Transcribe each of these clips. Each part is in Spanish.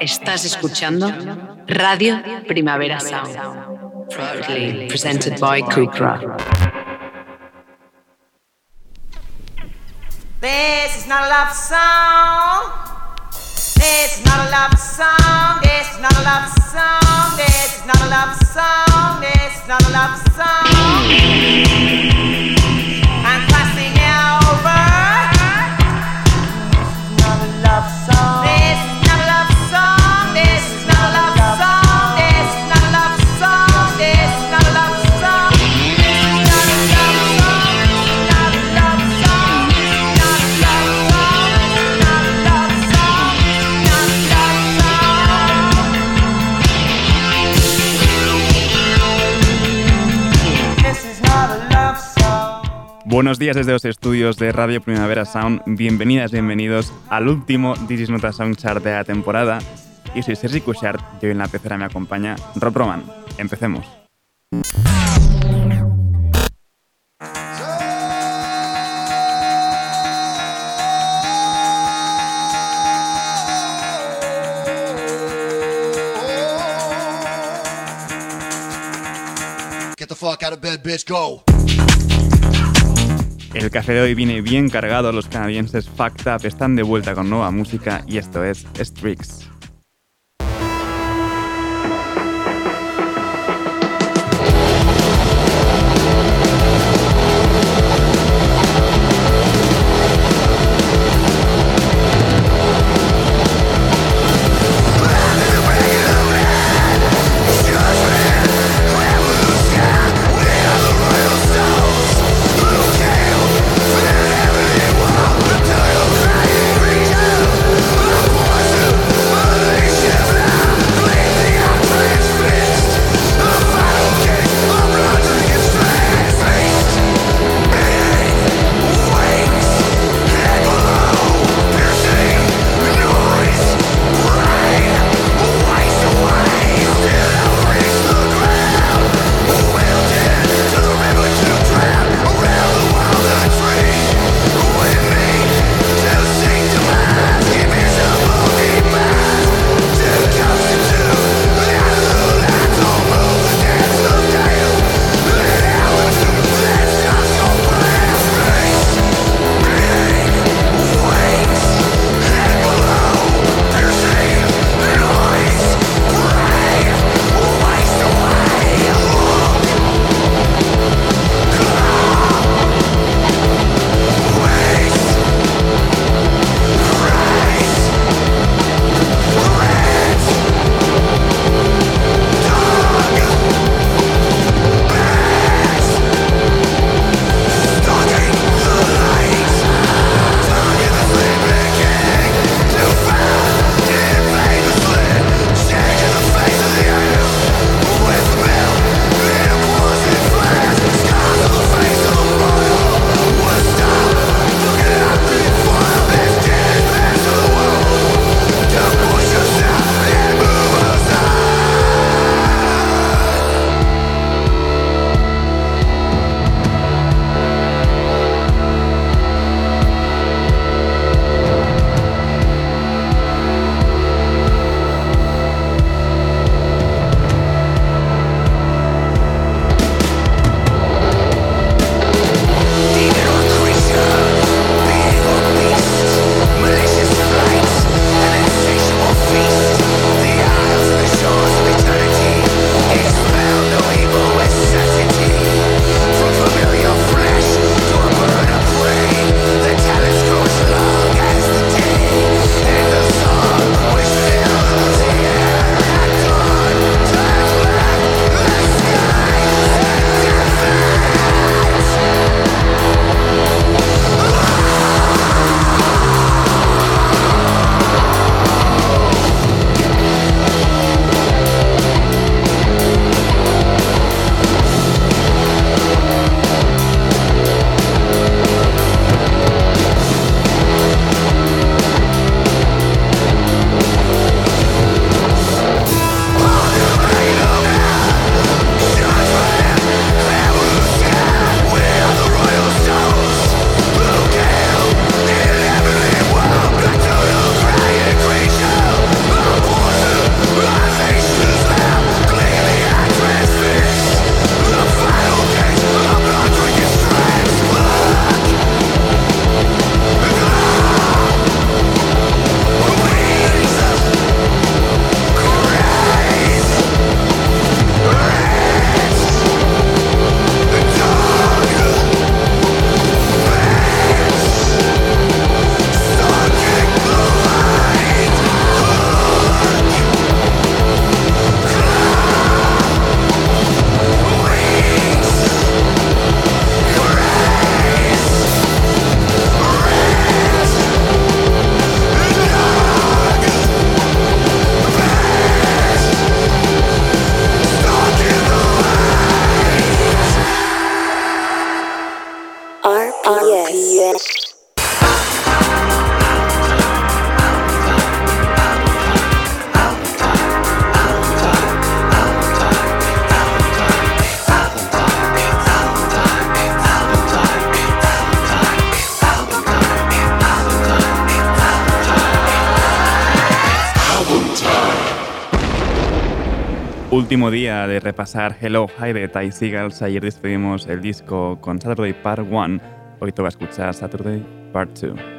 Estás escuchando Radio Primavera Sound, proudly presented by song. Buenos días desde los estudios de Radio Primavera Sound. Bienvenidas, bienvenidos al último This is Sound Chart de la temporada. Y soy Sergi Cushart y hoy en la pecera me acompaña Rob Roman. Empecemos. Get the fuck out of bed, bitch, go. El café de hoy viene bien cargado, los canadienses Fact Up están de vuelta con nueva música y esto es Strix. Último día de repasar Hello Hi de Ty Seagulls. Ayer despedimos el disco con Saturday Part 1. Hoy toca escuchar Saturday Part 2.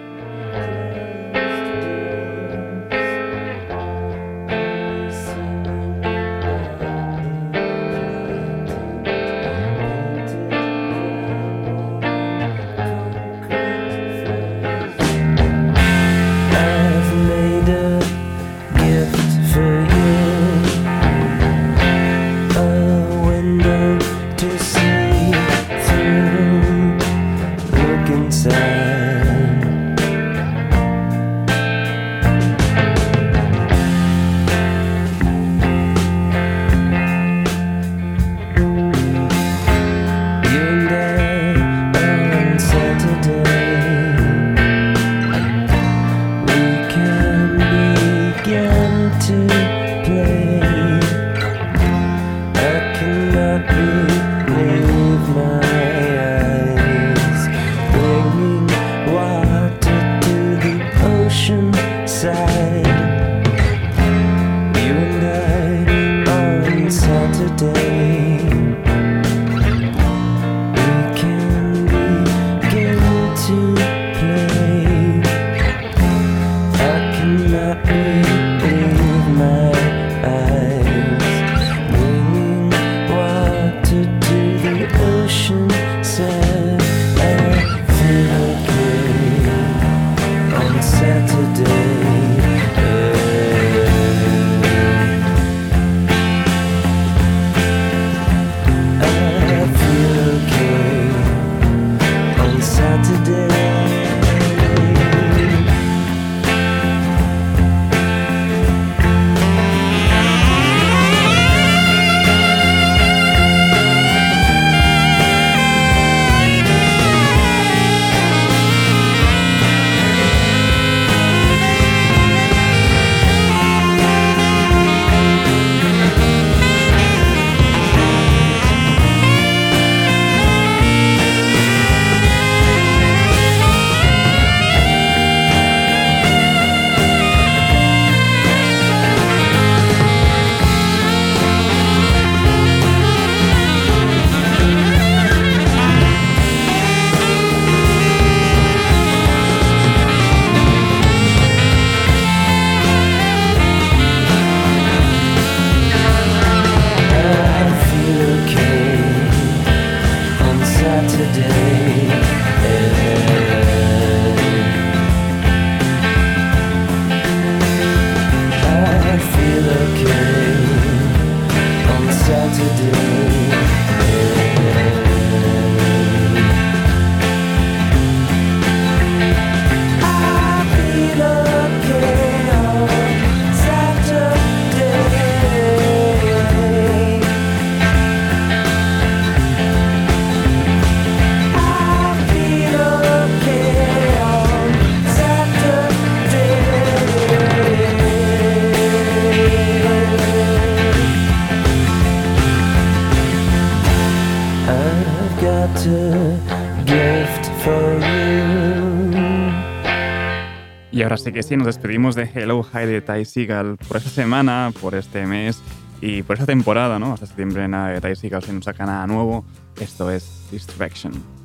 Así que sí, nos despedimos de Hello Hi de Ty Seagal por esta semana, por este mes y por esta temporada, ¿no? Hasta septiembre nada de Ty Seagal si no saca nada nuevo. Esto es Distraction.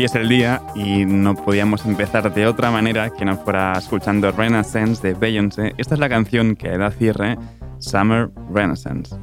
hoy es el día y no podíamos empezar de otra manera que no fuera escuchando Renaissance de Beyoncé. Esta es la canción que da cierre Summer Renaissance.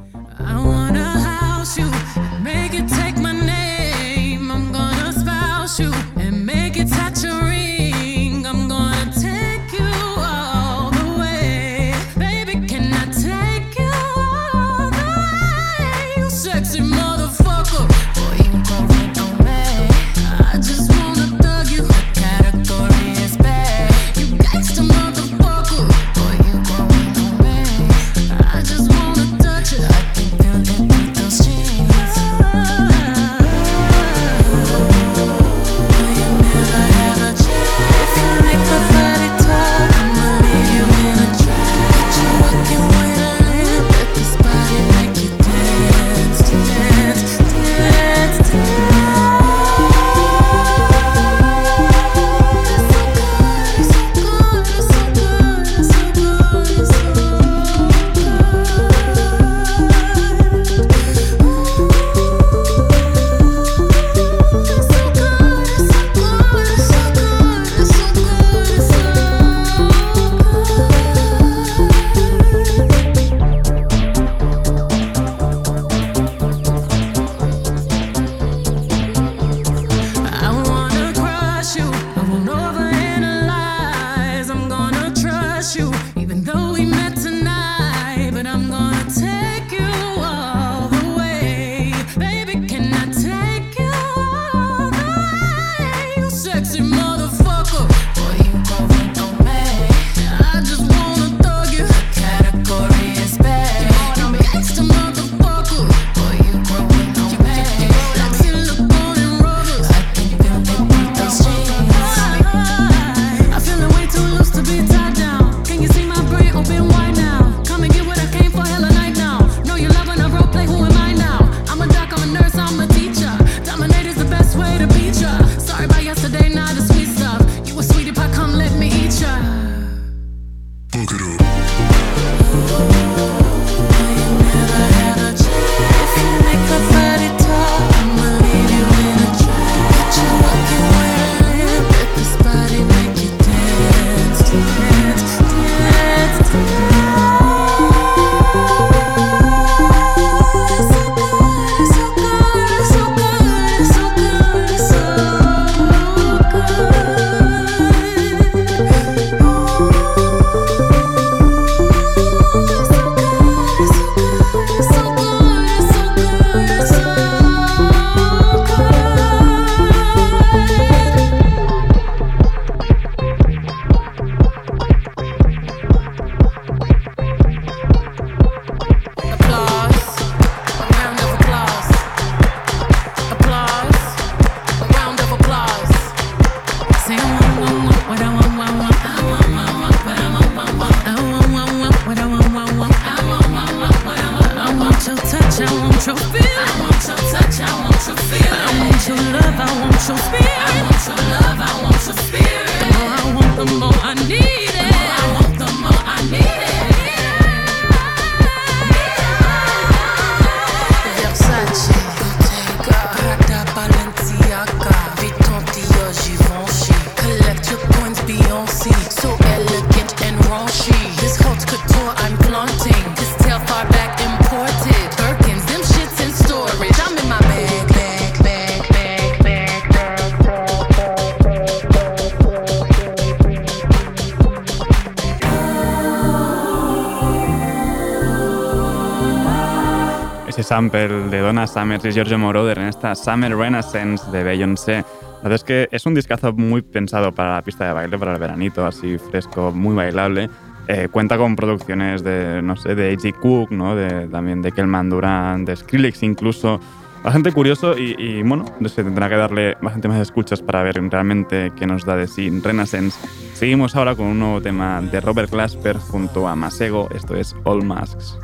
Sample de Donna Summers y Giorgio Moroder en esta Summer Renaissance de Beyoncé. La verdad es que es un discazo muy pensado para la pista de baile, para el veranito, así fresco, muy bailable. Eh, cuenta con producciones de, no sé, de A.G. Cook, ¿no? de, también de Kelman Duran, de Skrillex incluso. Bastante curioso y, y, bueno, se tendrá que darle bastante más escuchas para ver realmente qué nos da de sí Renaissance. Seguimos ahora con un nuevo tema de Robert Glasper junto a Masego, esto es All Masks.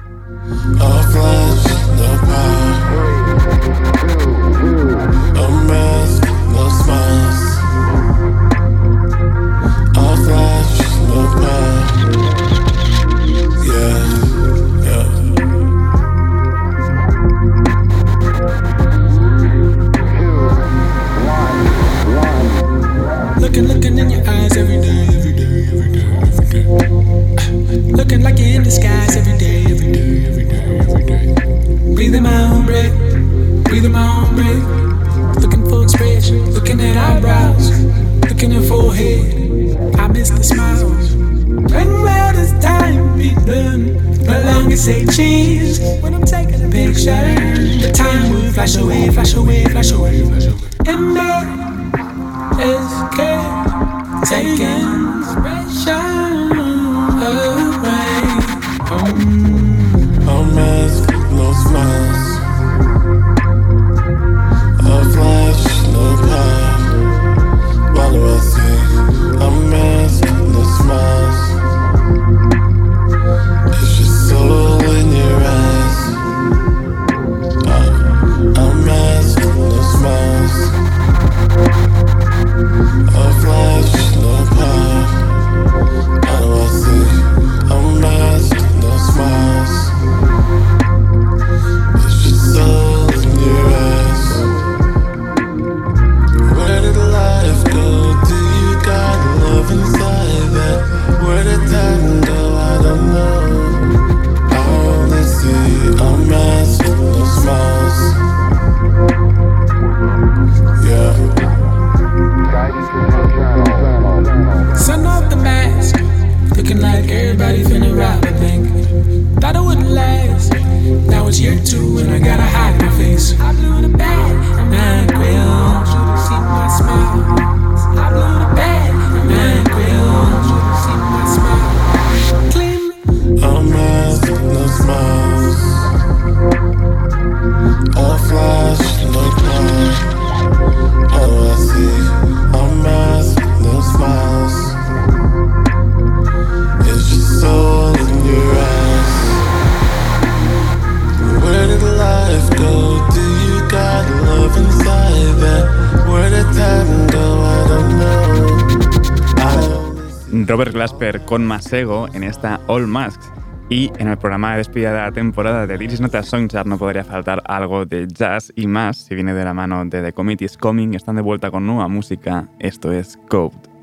A flash, no power. A mask, breathing my own breath. Looking for expression, looking at eyebrows, looking at forehead. I miss the smiles. When will this time be done? No longer say cheese when I'm taking a picture. The time will flash away, flash away, flash away. And me escape, take inspiration away. Um, en esta All Masks. Y en el programa de despedida de la temporada de This is Not a Songchart no podría faltar algo de jazz y más si viene de la mano de The Committee is Coming. Están de vuelta con nueva música. Esto es Code.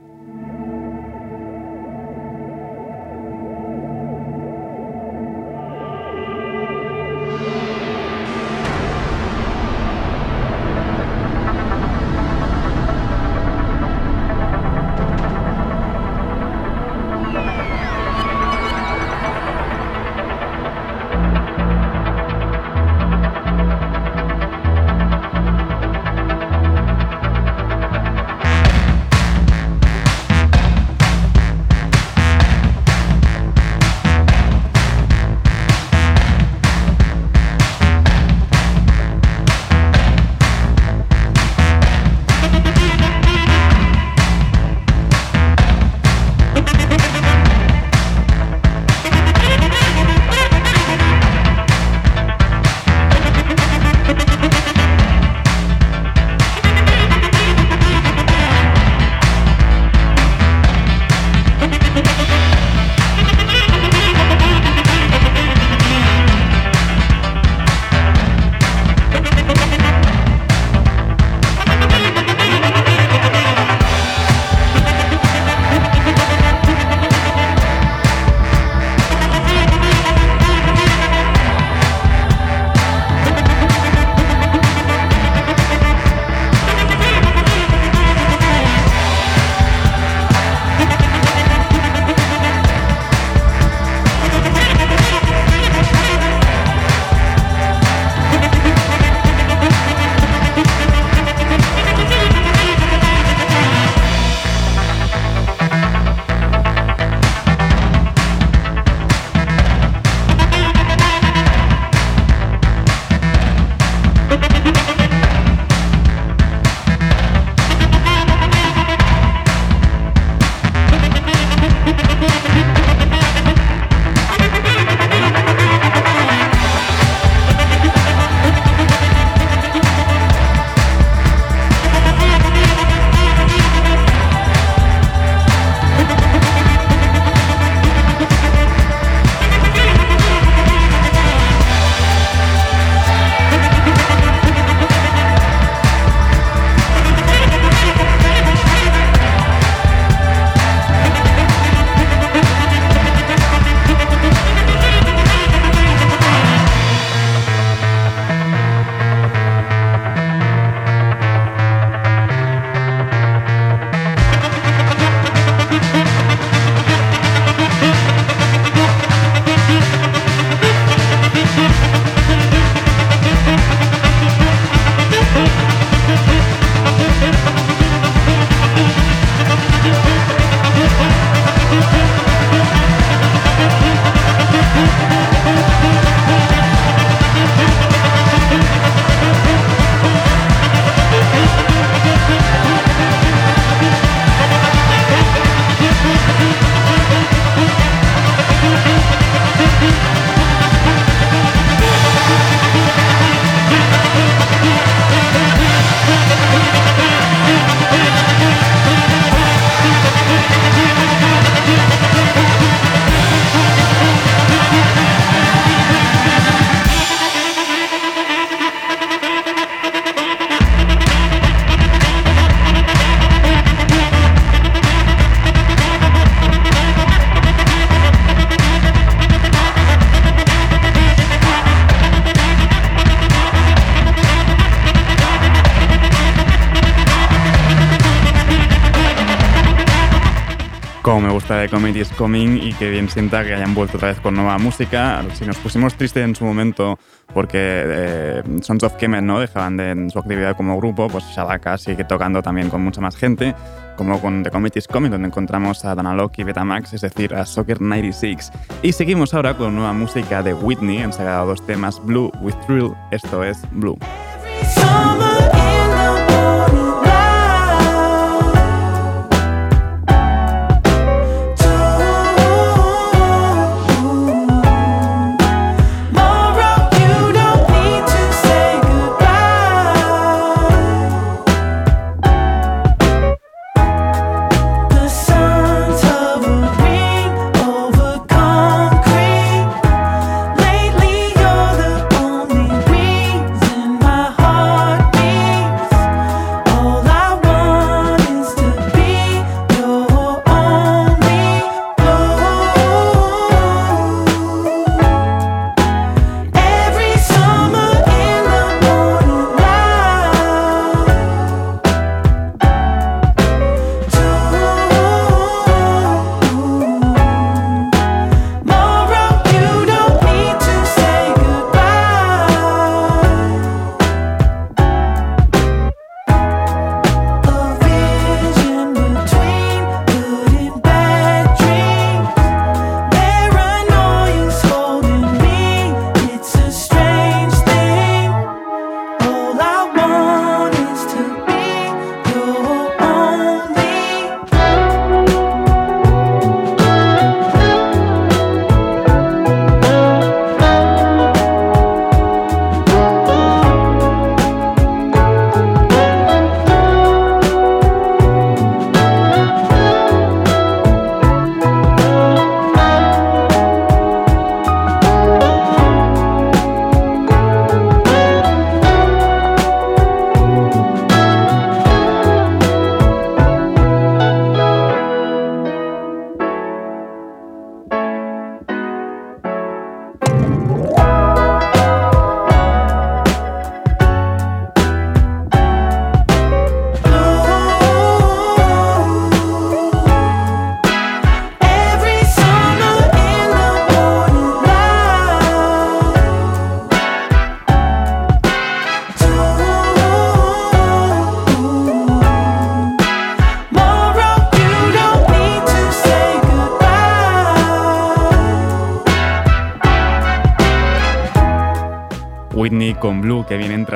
De Comedy is Coming y que bien sienta que hayan vuelto otra vez con nueva música. Si nos pusimos tristes en su momento porque eh, Sons of Kemet no dejaban de su actividad como grupo, pues Shabaka sigue tocando también con mucha más gente, como con The Comedy is Coming, donde encontramos a Danalok y Betamax, es decir, a Soccer 96. Y seguimos ahora con nueva música de Whitney, han sacado dos temas, Blue with Thrill, esto es Blue.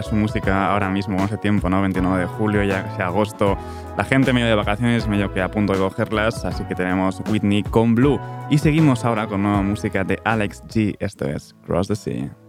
Su música ahora mismo, con ese tiempo, ¿no? 29 de julio, ya casi agosto. La gente medio de vacaciones, medio que a punto de cogerlas, así que tenemos Whitney con Blue. Y seguimos ahora con nueva música de Alex G, esto es Cross the Sea.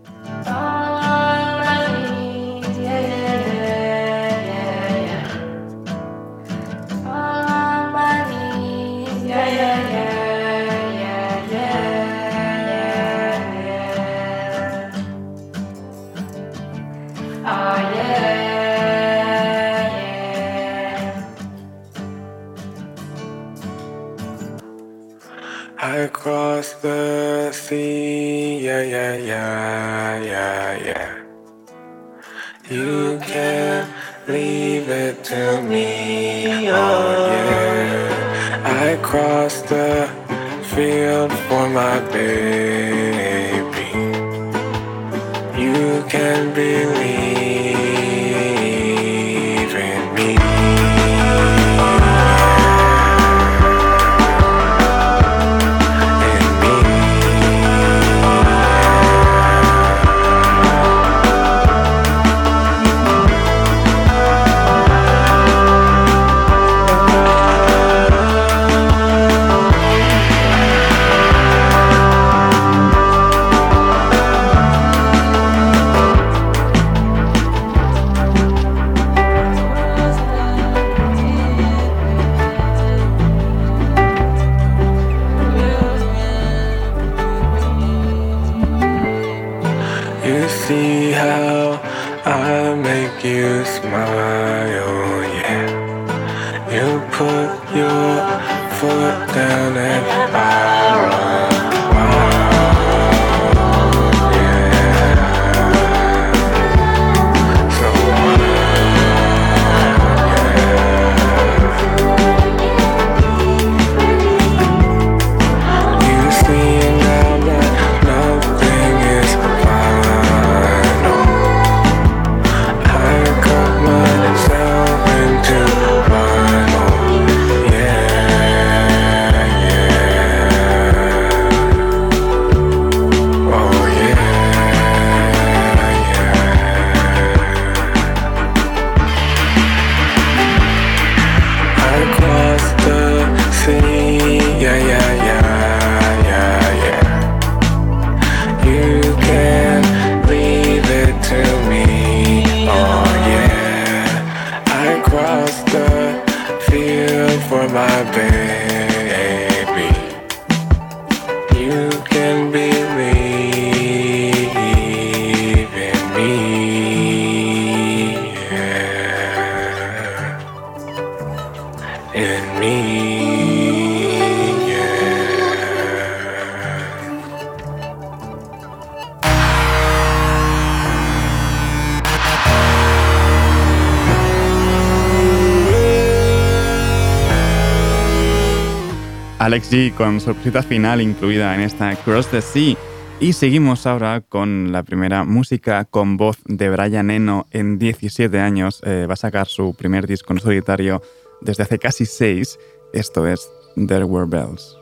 Alex G con sorpresa final incluida en esta Cross the Sea. Y seguimos ahora con la primera música con voz de Brian Eno en 17 años. Eh, va a sacar su primer disco en solitario desde hace casi 6. Esto es There Were Bells.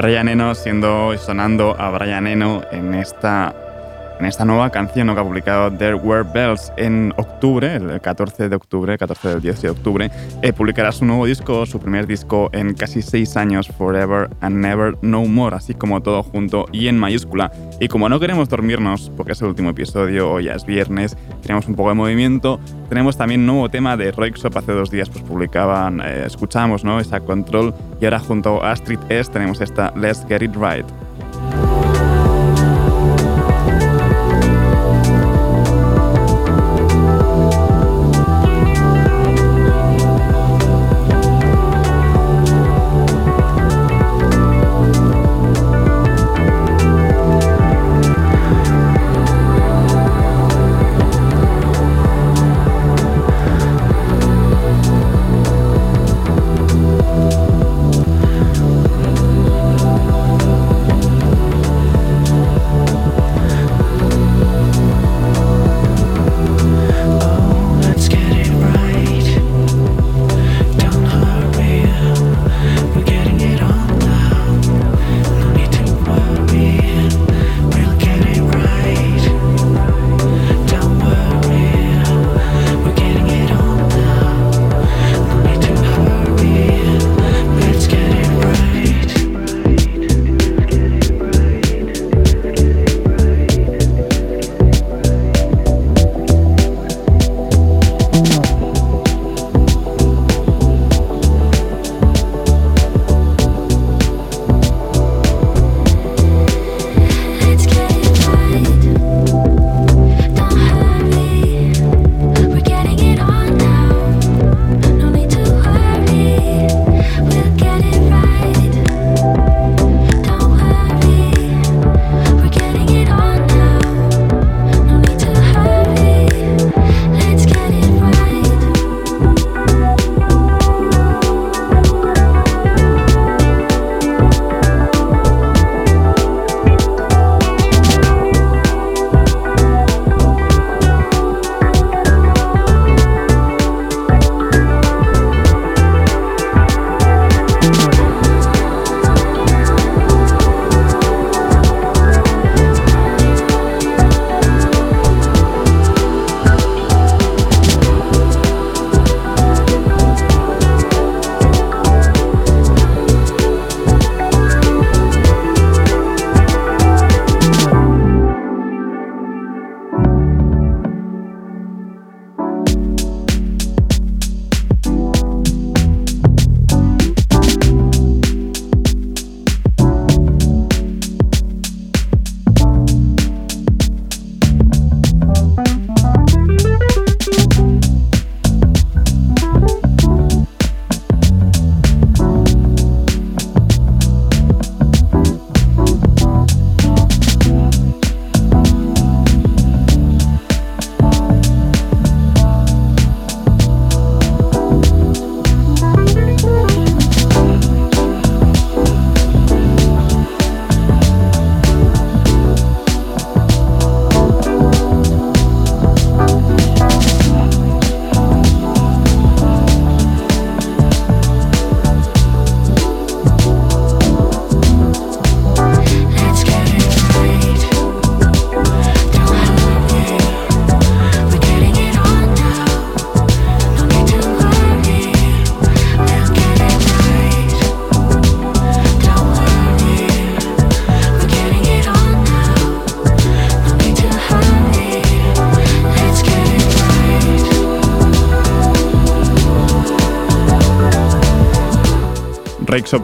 Brian Eno siendo sonando a Brian Eno en esta en esta nueva canción que ha publicado There Were Bells en octubre, el 14 de octubre, 14 del 10 de octubre, eh, publicará su nuevo disco, su primer disco en casi seis años, Forever and Never No More, así como todo junto y en mayúscula. Y como no queremos dormirnos, porque es el último episodio, hoy es viernes, tenemos un poco de movimiento, tenemos también un nuevo tema de Roixop, hace dos días pues publicaban, eh, escuchamos ¿no? esa Control, y ahora junto a Street S tenemos esta Let's Get It Right.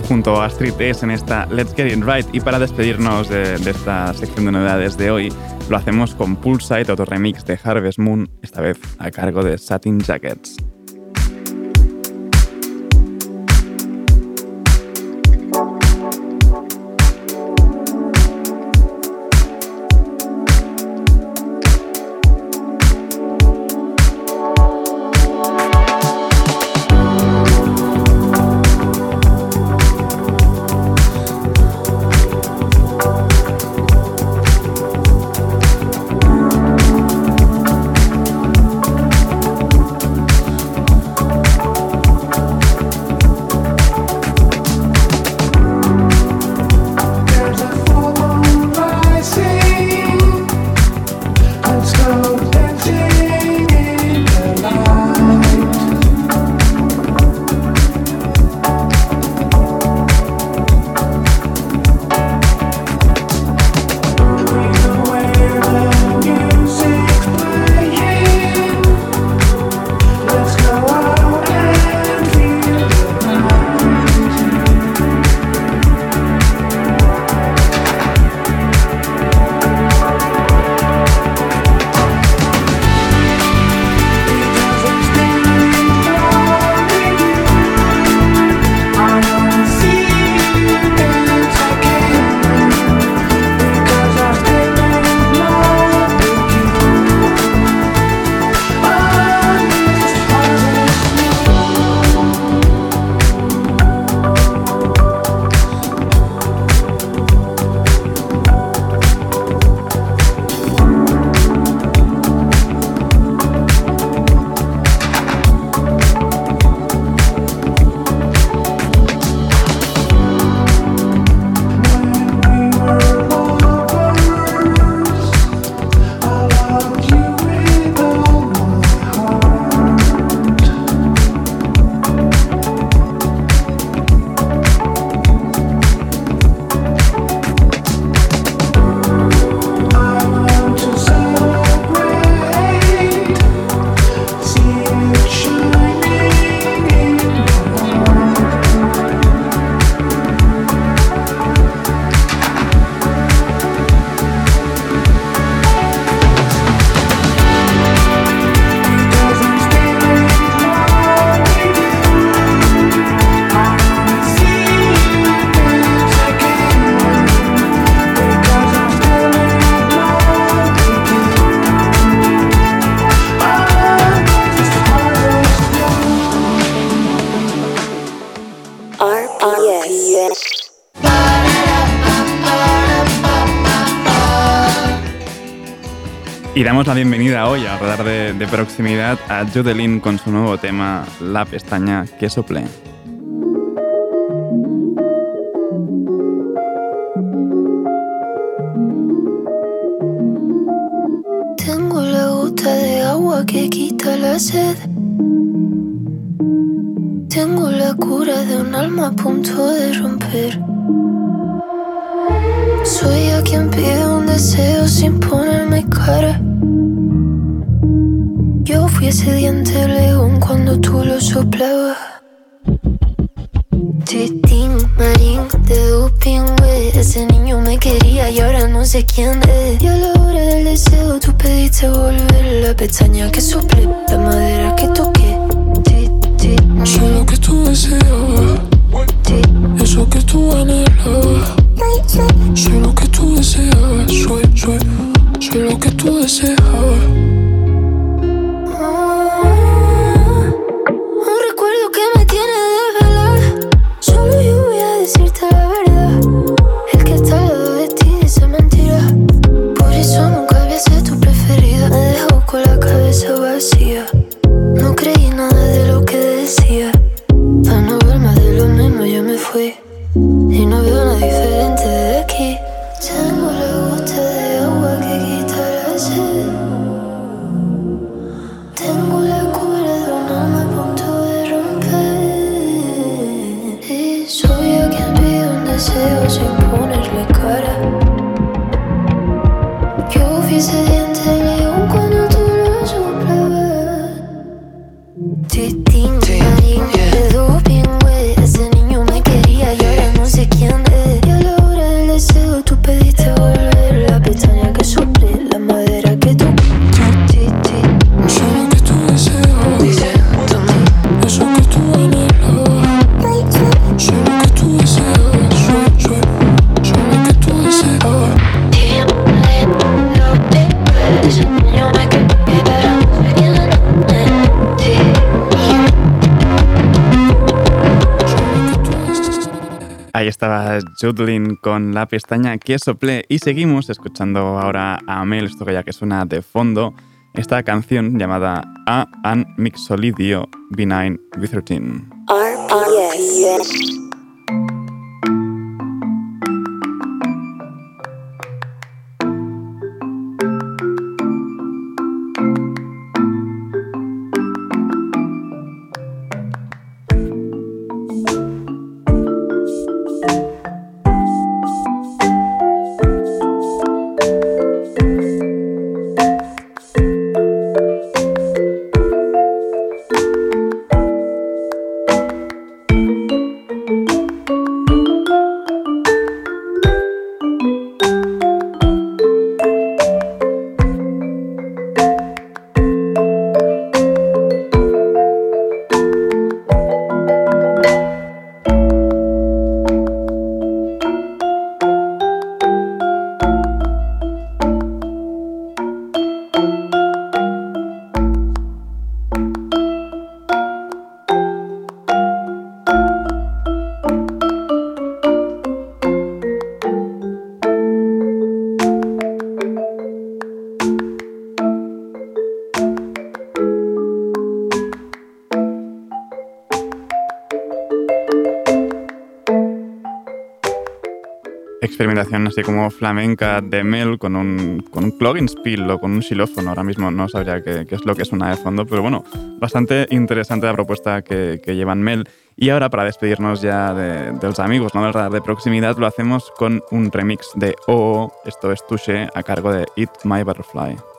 Junto a Street S en esta Let's Get It Right. Y para despedirnos de, de esta sección de novedades de hoy, lo hacemos con Pulsite, otro remix de Harvest Moon, esta vez a cargo de Satin Jackets. Damos la bienvenida hoy al radar de, proximidad a Jodelin con su nuevo tema, La pestaña que sople. Tengo la gota de agua que quita la sed. Tengo la cura de un alma a punto de romper. Soy a quien pide un deseo sin ponerme ese diente león cuando tú lo soplabas. Titín, marín, de doping. Ese niño me quería y ahora no sé quién es. Y a la hora del deseo tú pediste volver la pestaña que Judlin con la pestaña que soplé y seguimos escuchando ahora a Mel, esto que ya que suena de fondo, esta canción llamada A An Mixolidio Benign B13. RPS. Así como flamenca de Mel con un, con un plugin spill o con un xilófono. Ahora mismo no sabría qué, qué es lo que suena de fondo, pero bueno, bastante interesante la propuesta que, que llevan Mel. Y ahora para despedirnos ya de, los amigos ¿no? del de proximidad lo hacemos con un remix de OO, esto es Touche, a cargo de Eat My Butterfly.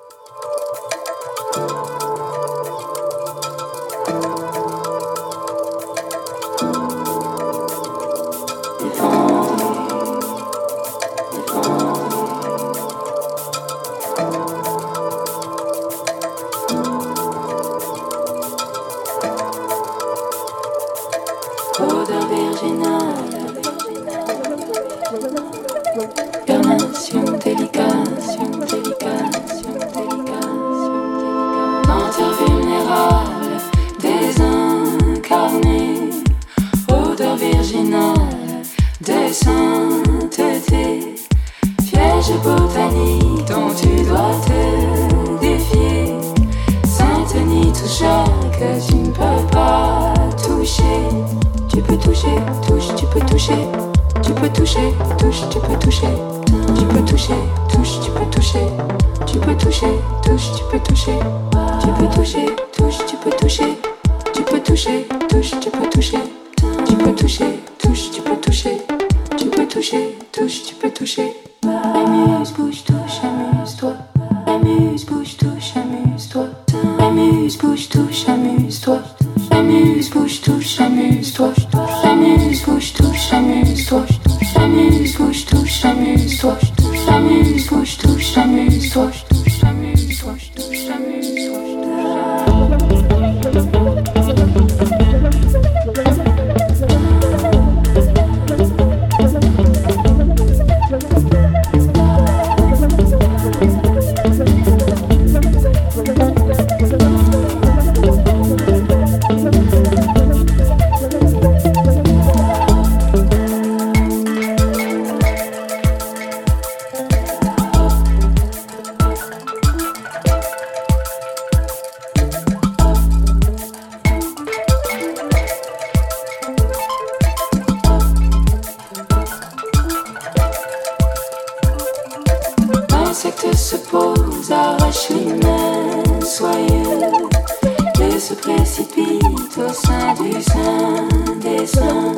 Se pose, arrache les mains soyeux et se précipite au sein du sein des seins.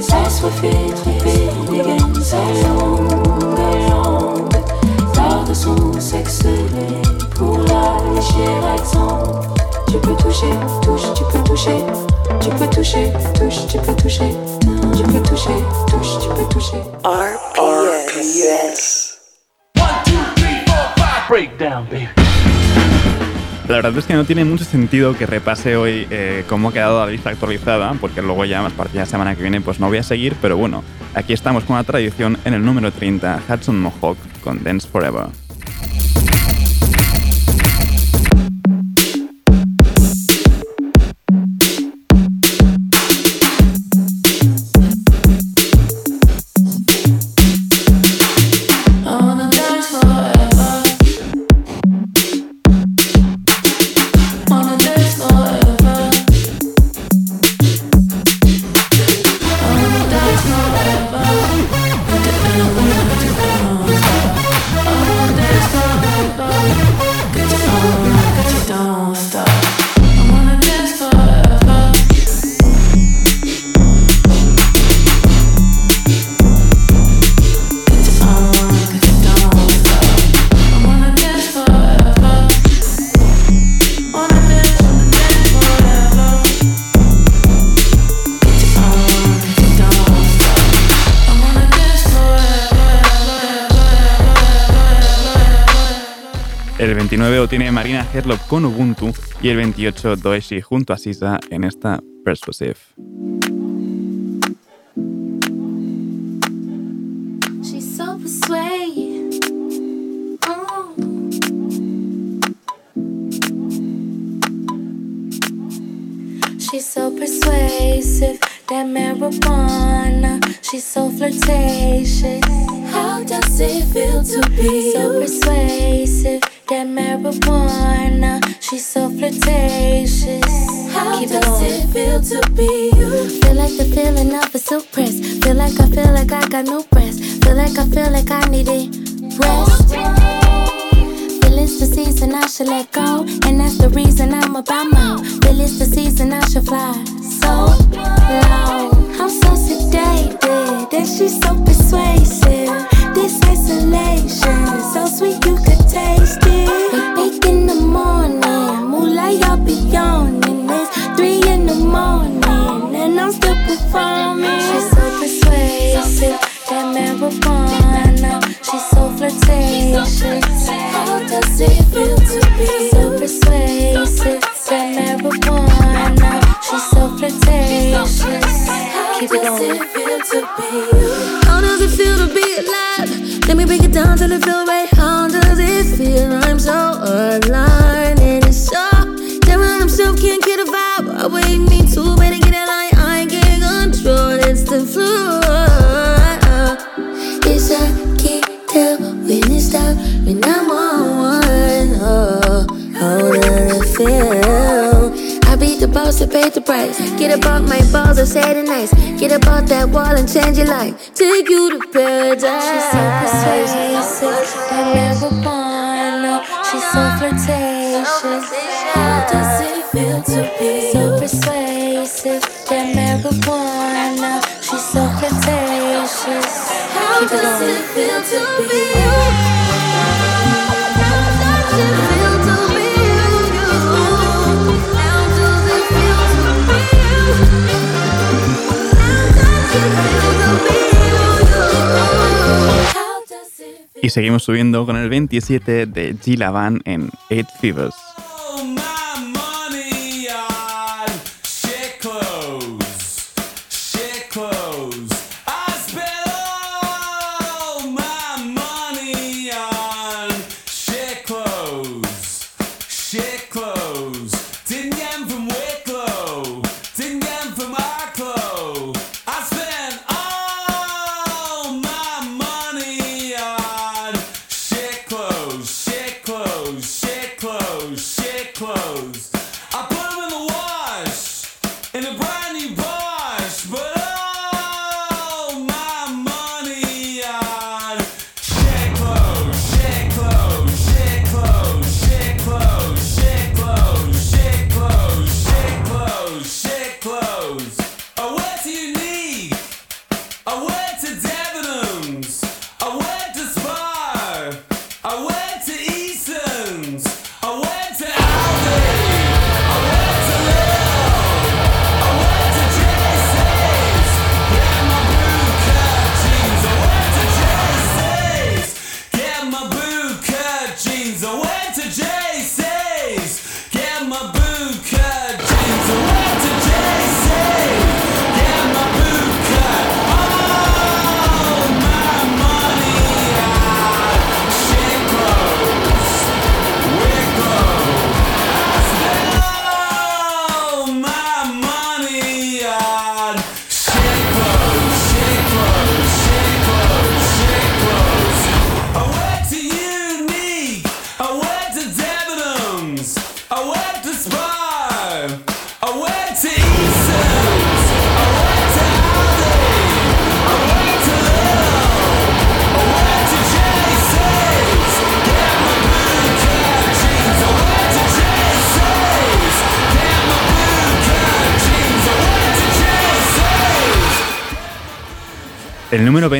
S'assoiffé, trempé, dégaine sa jambe. Garde son sexe pour la lécher accent. Tu peux toucher, touche, tu peux toucher. Tu peux toucher, touche, tu peux toucher. Tu peux toucher, touche, tu peux toucher. RPS. Baby. La verdad es que no tiene mucho sentido que repase hoy eh, cómo ha quedado la lista actualizada, porque luego ya, a partir de la semana que viene, pues no voy a seguir, pero bueno, aquí estamos con la tradición en el número 30, Hudson Mohawk con Dance Forever. 29 lo tiene Marina Herlop con Ubuntu y el 28 Doeshi junto a Sisa en esta Persuasive. She's so persuasive. Oh. She's so persuasive, that marijuana. She's so flirtatious. How does it feel to be so persuasive? That marijuana. She's so flirtatious. How Keep does going. it feel to be you? Feel like the feeling of a silk press. Feel like I feel like I got new breasts. Feel like I feel like I need it. Rest. Feel it's the season I should let go. And that's the reason I'm about more. Feel it's the season I should fly so low. I'm so sedated, and she's so persuasive. This isolation is so sweet, you could taste it. Wake, wake in the morning, moonlight, I'll be yawning. It's three in the morning, and I'm still performing. She's so persuasive, that marijuana. She's so flirtatious. How does it feel to be so persuasive? That marijuana. She's so flirtatious. How does it feel to be? How does it feel to be alive? Let me break it down till it feel right. How does it feel? I'm so aligned and it's so Darren himself can't get a vibe. I wait me too, better get a line. I can't control. It's the flow. It's a kick tell when it's time when I'm on one. Oh, how does it feel? I boss to pay the price. Get about my balls say the nice. Get about that wall and change your life. Take you to paradise. She's so persuasive, that marijuana. She's so flirtatious. How does it feel to be so persuasive? That marijuana. She's so flirtatious. How does it feel to be Y seguimos subiendo con el 27 de G Lavan en Eight Fevers.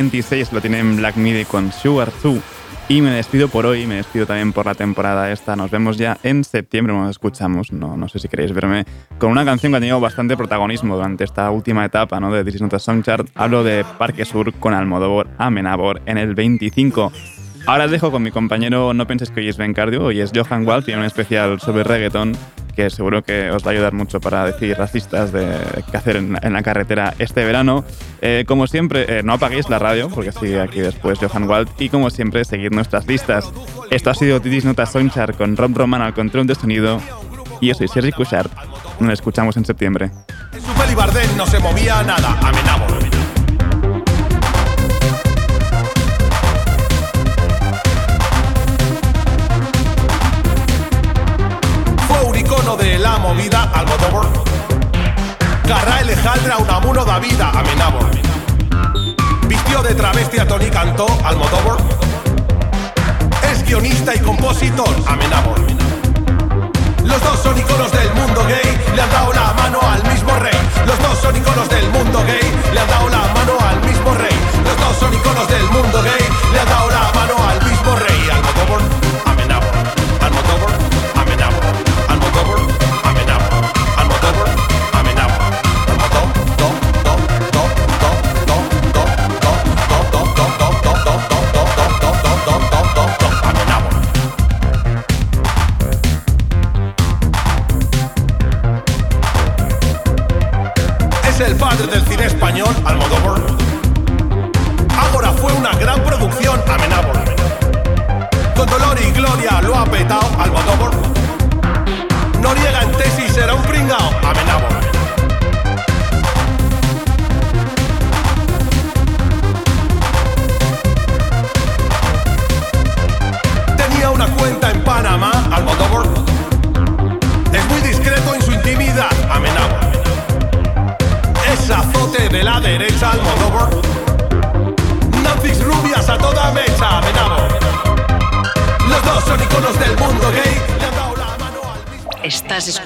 26 lo tiene en Black Midi con Sugar Zoo. Y me despido por hoy, me despido también por la temporada esta. Nos vemos ya en septiembre, nos escuchamos. No, no sé si queréis verme con una canción que ha tenido bastante protagonismo durante esta última etapa ¿no? de This is Not. Hablo de Parque Sur con Almodóvar Amenábor en el 25. Ahora os dejo con mi compañero, no penséis que hoy es Ben Cardio, hoy es Johan Wald, tiene un especial sobre reggaeton que seguro que os va a ayudar mucho para decir racistas de qué hacer en, la carretera este verano. Eh, como siempre, eh, no apaguéis la radio, porque sigue aquí después Johan Wald, y como siempre, seguid nuestras listas. Esto ha sido Titis Nota Sonchar con Rob Roman al control de sonido, y yo soy Sergi Cushart. Nos escuchamos en septiembre. En su no se movía nada, amenabo. Movida Almodóvar. Carrá Alejandra Unamuno da vida, amenabo. Vistió de travesti a Tony Cantó, Almodóvar. Es guionista y compositor, amenabo. Los dos son iconos del mundo gay, le han dado la mano al mismo rey. Los dos son iconos del mundo gay, le han dado la mano al mismo rey. Los dos son iconos del mundo gay, le han dado la mano al mismo rey. Almodóvar,